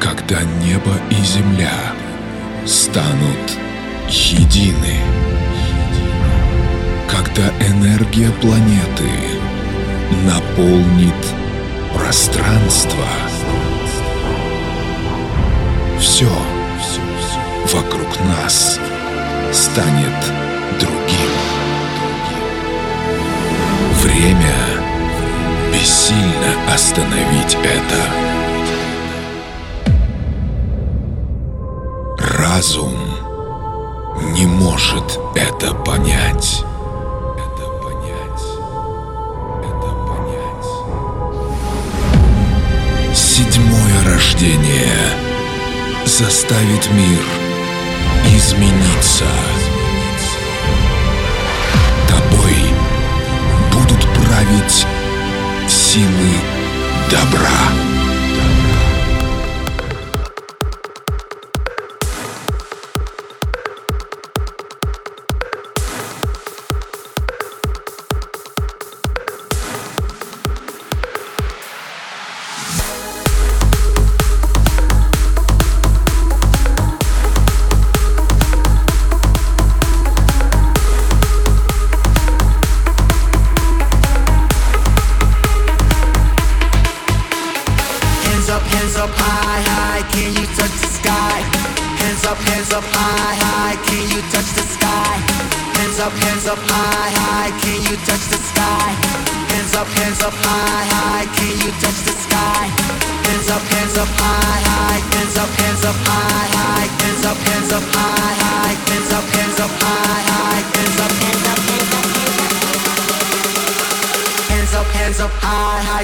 когда небо и земля станут едины, когда энергия планеты наполнит пространство. Все вокруг нас станет другим. Время бессильно остановить это. Разум не может это понять. Седьмое рождение заставит мир измениться. Тобой будут править силы добра.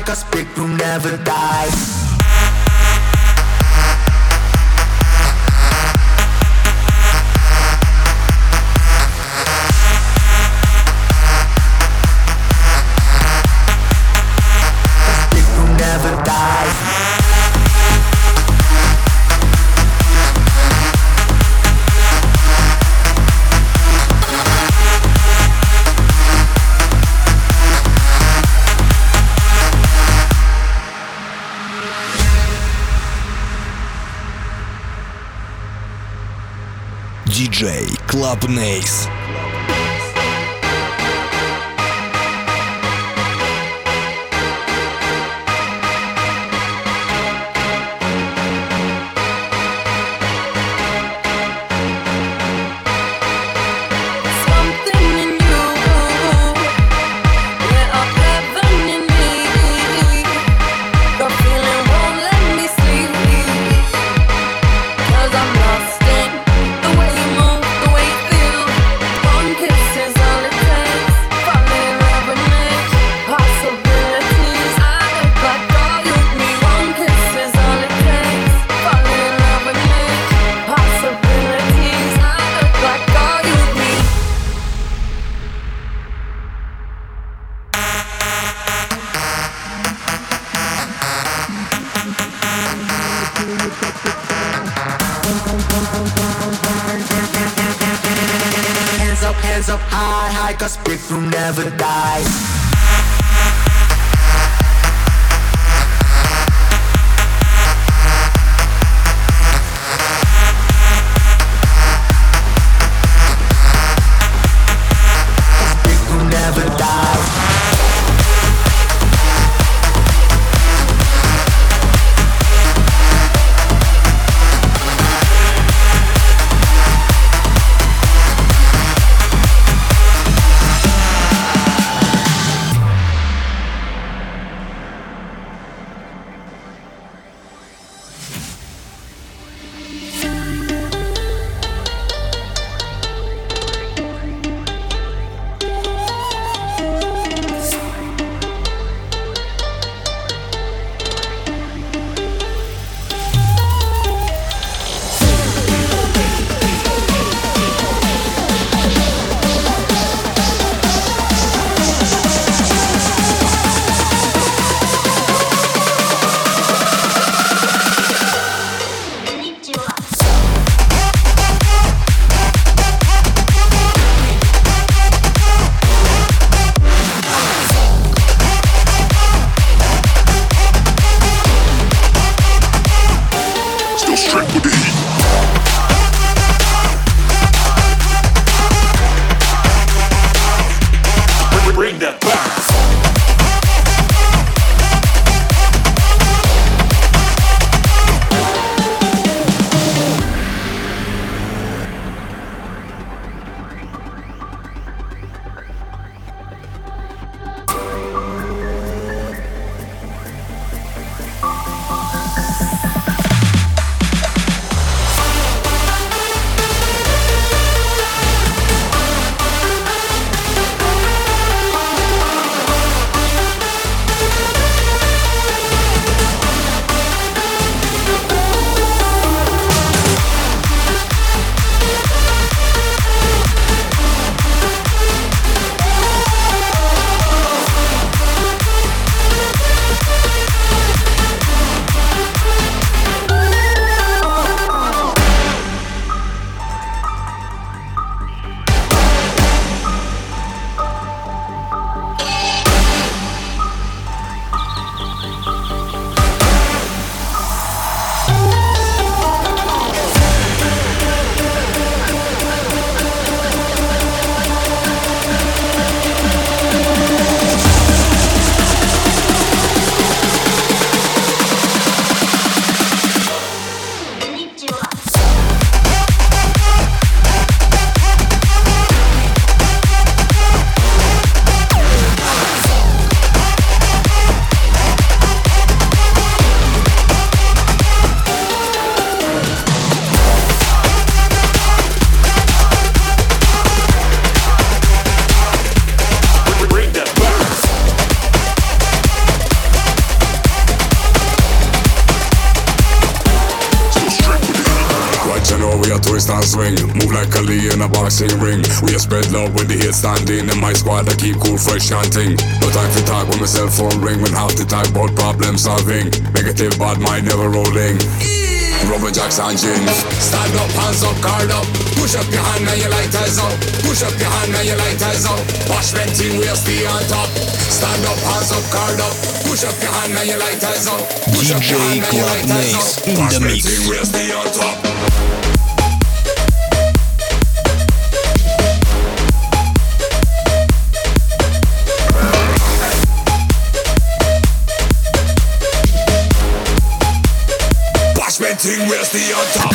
Club spread love when the hate standing. In my squad, I keep cool, fresh chanting. No time for talk when my cell phone ring. When half the talk about problem solving. Negative bad mind never rolling. Rubber jacks and jeans. Stand up, hands up, guard up. Push up your hand and your lighters up. Push up your hand and your lighters up. Wash venting, we'll stay on top. Stand up, hands up, guard up. Push up your hand and your lighters up. Push up your hand and your lighters up. Wash venting, we'll stay on top. Thing, where's the on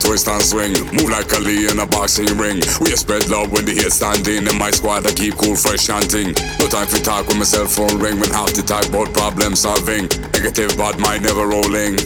twist and swing. Move like Ali in a boxing ring. We spread love when the hate standing. In my squad, I keep cool, fresh chanting. No time for talk when my cell phone ring. When half the talk about problem solving. Negative bad mind never rolling.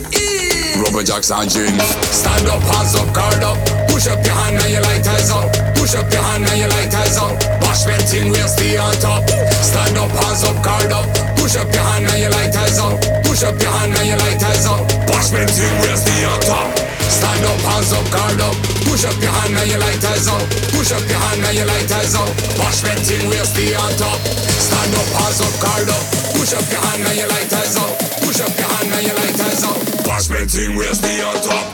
Rubber jacks and jeans. Stand up, hands up, guard up. Push up your hand and your lighters up. Push up your hand and your lighters up. Wash venting, we'll stay on top. Stand up, hands up, guard up. Push up your hand and your lighters up. Push up your hand and your lighters up. Wash venting, we'll stay on top. Stand up, hands up, guard up. Push up your hand and your lighters up. Push up your hand and your lighters up. Wash venting, we'll stay on top. Stand up, hands up, guard up. Push up your hand and your lighters up. Push up your hand and your lighters up. Wash venting, we'll stay on top.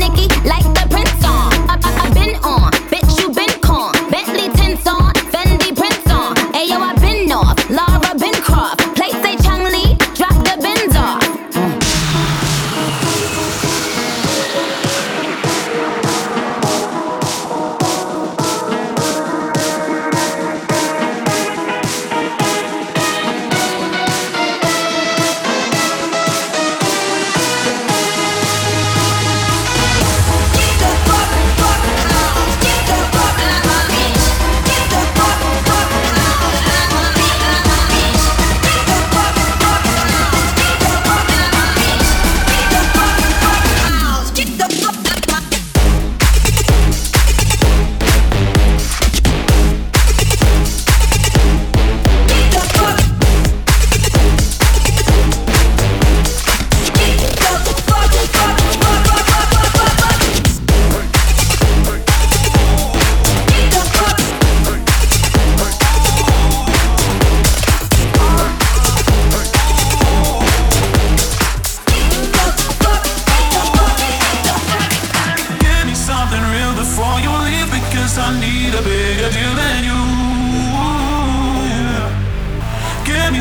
Nikki like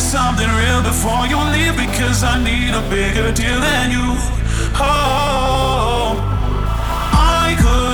something real before you leave because I need a bigger deal than you. Oh, I could.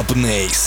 Club.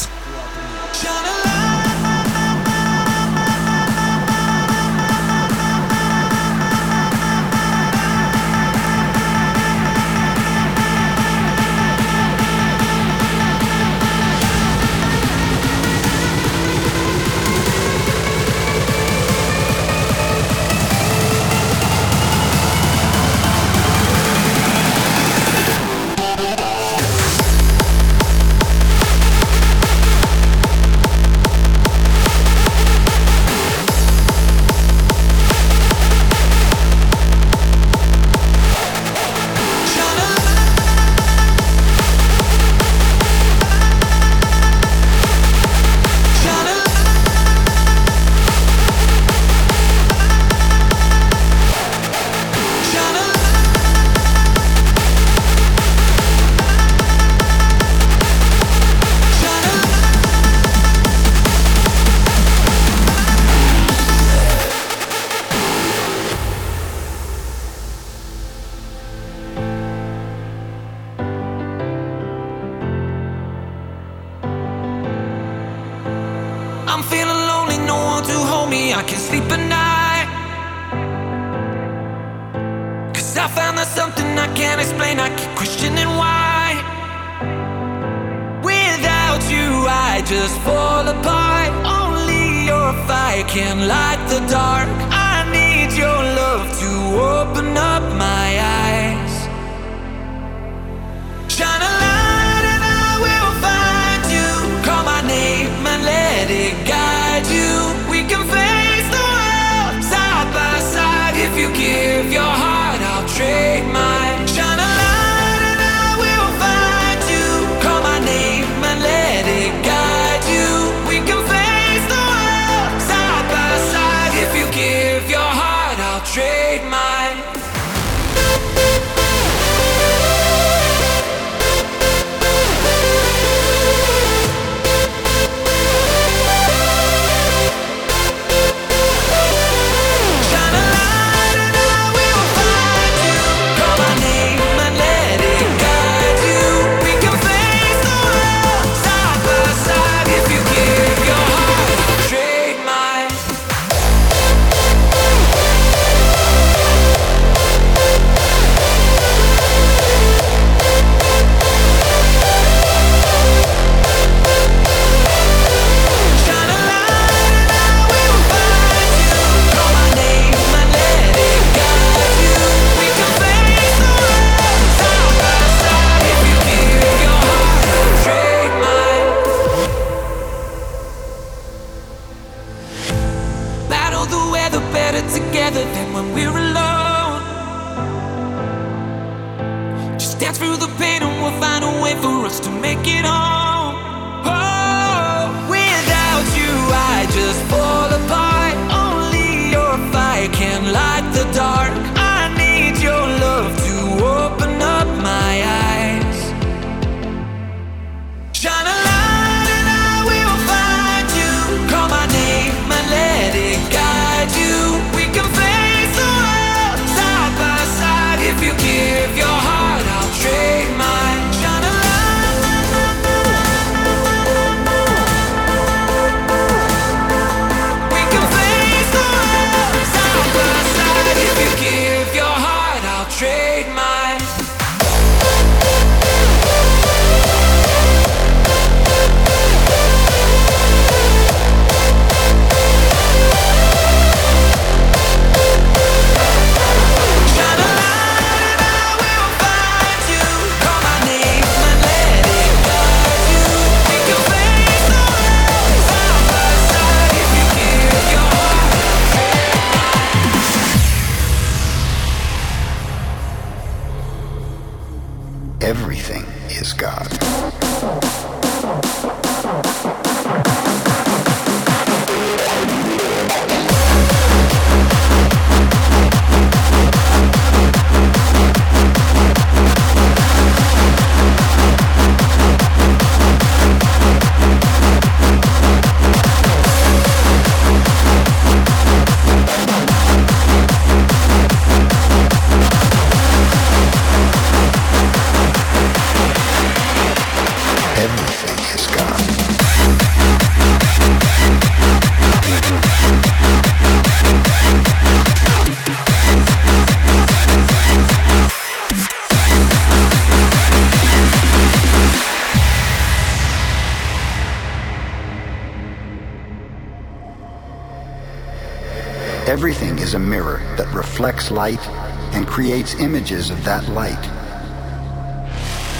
Light and creates images of that light.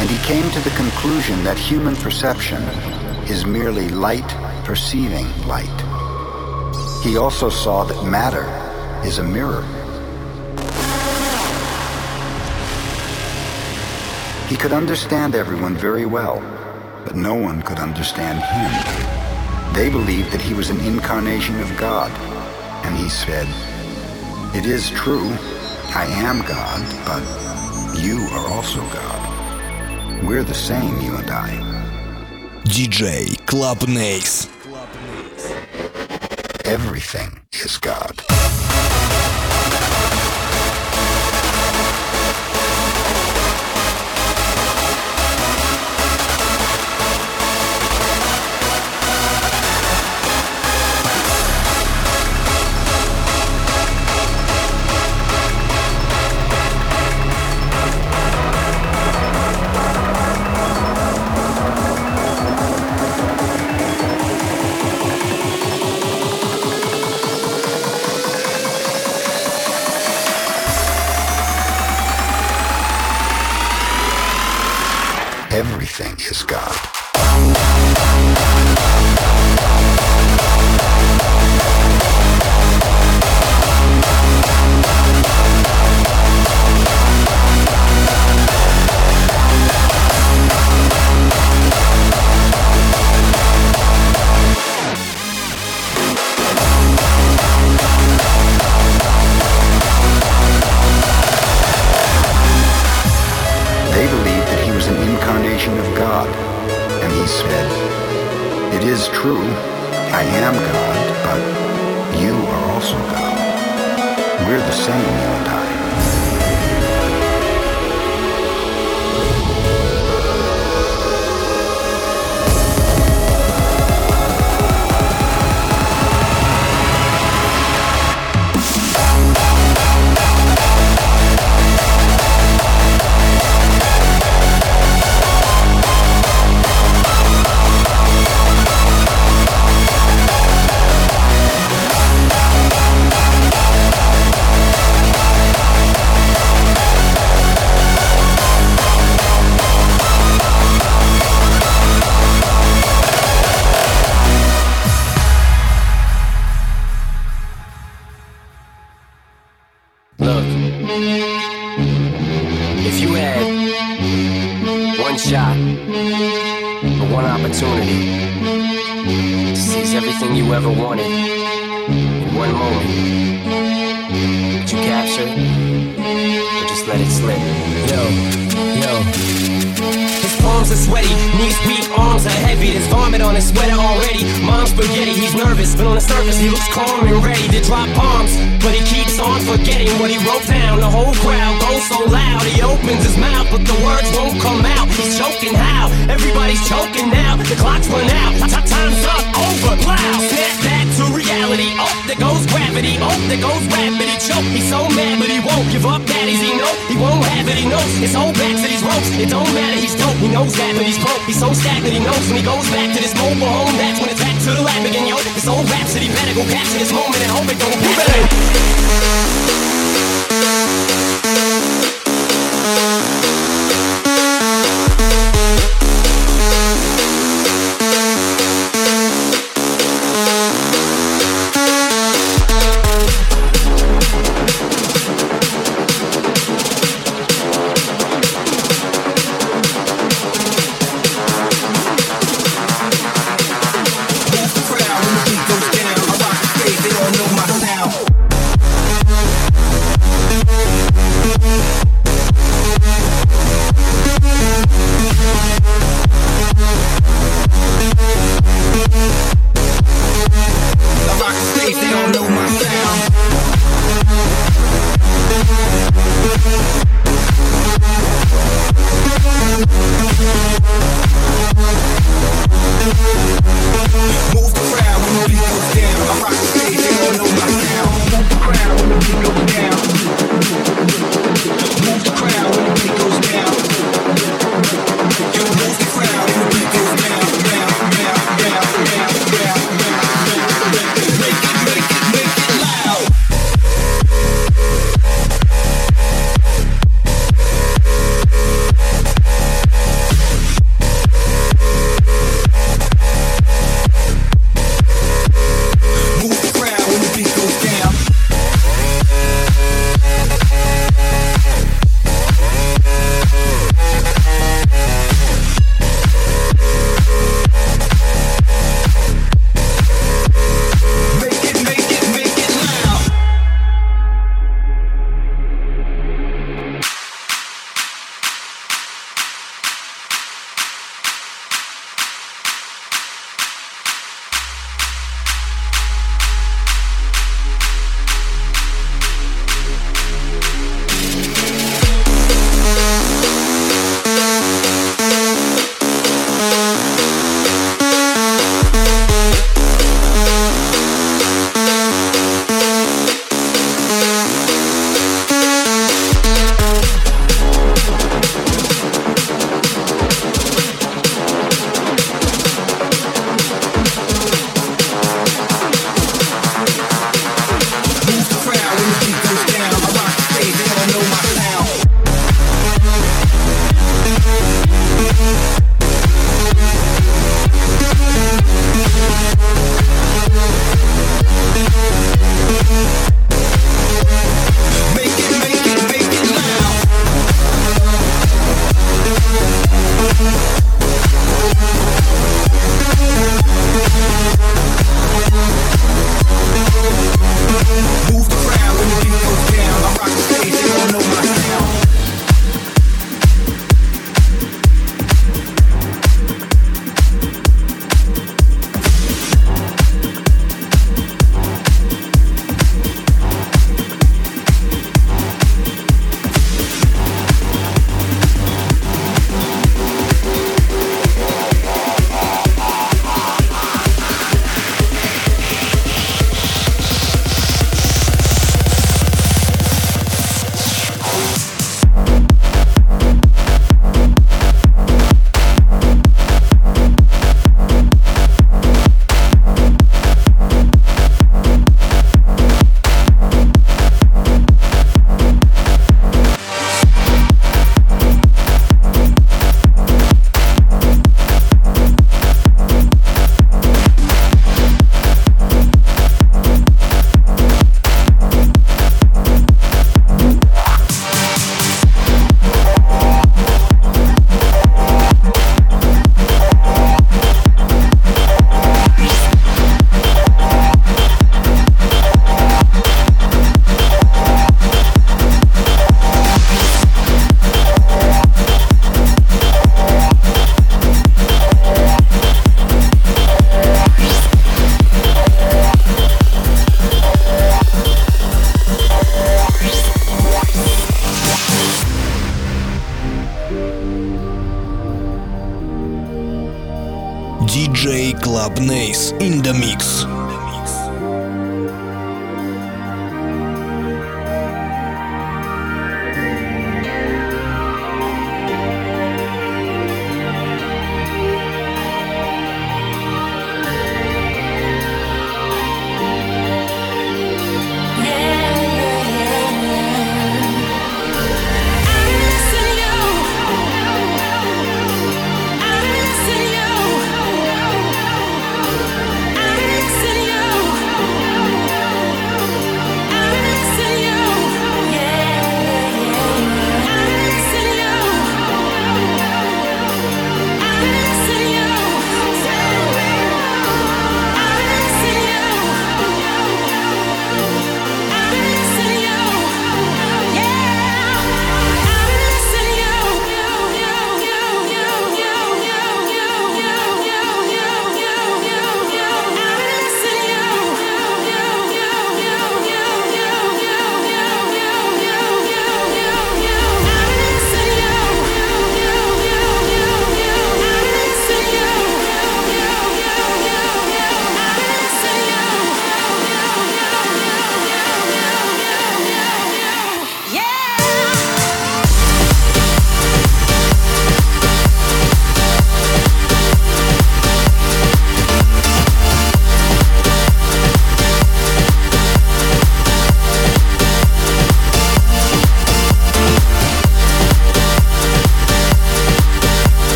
And he came to the conclusion that human perception is merely light perceiving light. He also saw that matter is a mirror. He could understand everyone very well, but no one could understand him. They believed that he was an incarnation of God and he said, It is true, I am God, but you are also God. We're the same, you and I. DJ Club Nace. Everything is God.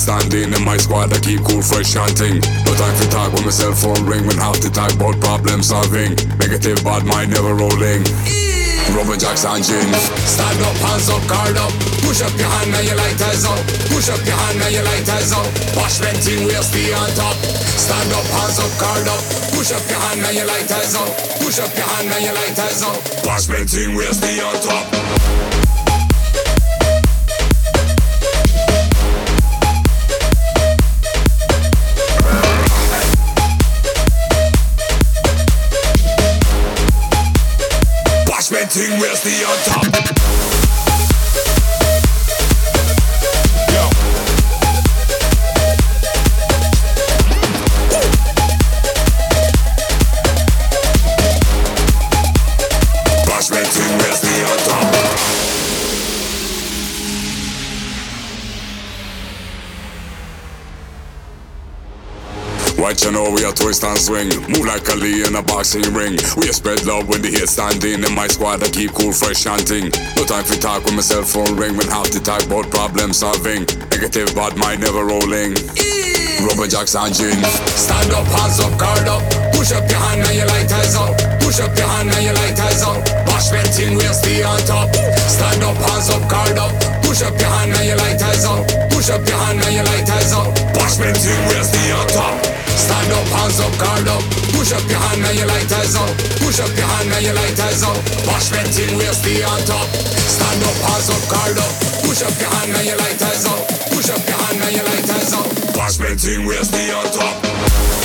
Standing in my squad, I keep cool, fresh chanting. No time for talk when my cell phone ring, when half the talk about problem solving. Negative bad mind never rolling. Rubber jacks and gin. Stand up, hands up, guard up. Push up your hand and your lighters up. Push up your hand and your lighters up. Bashment thing, we'll stay on top. Stand up, hands up, guard up. Push up your hand and your lighters up. Push up your hand and your lighters up. Bashment thing, we'll stay on top. Thing, where's the on top? Know we are twist and swing. Move like Ali in a boxing ring. We spread love when the hate standing. In my squad, I keep cool, fresh chanting. No time for talk when my cell phone ring. When half the talk about problem solving. Negative bad mind never rolling. Rubber jacks and gin. Stand up, hands up, guard up. Push up your hand and your lighters up. Push up your hand and your lighters up. Bashment thing, we'll stay on top. Stand up, hands up, guard up. Push up your hand and your lighters up. Push up your hand and your light lighters up. Bashment thing, where's the on top? Stand up, hands up, guard up. Push up your hand and your lighters up. Push up your hand and your lighters up. Bashment thing, where's the on top? Stand up, hands up, guard up. Push up your hand and your lighters up. Push up your hand and your lighters up. Bashment thing, where's the on top?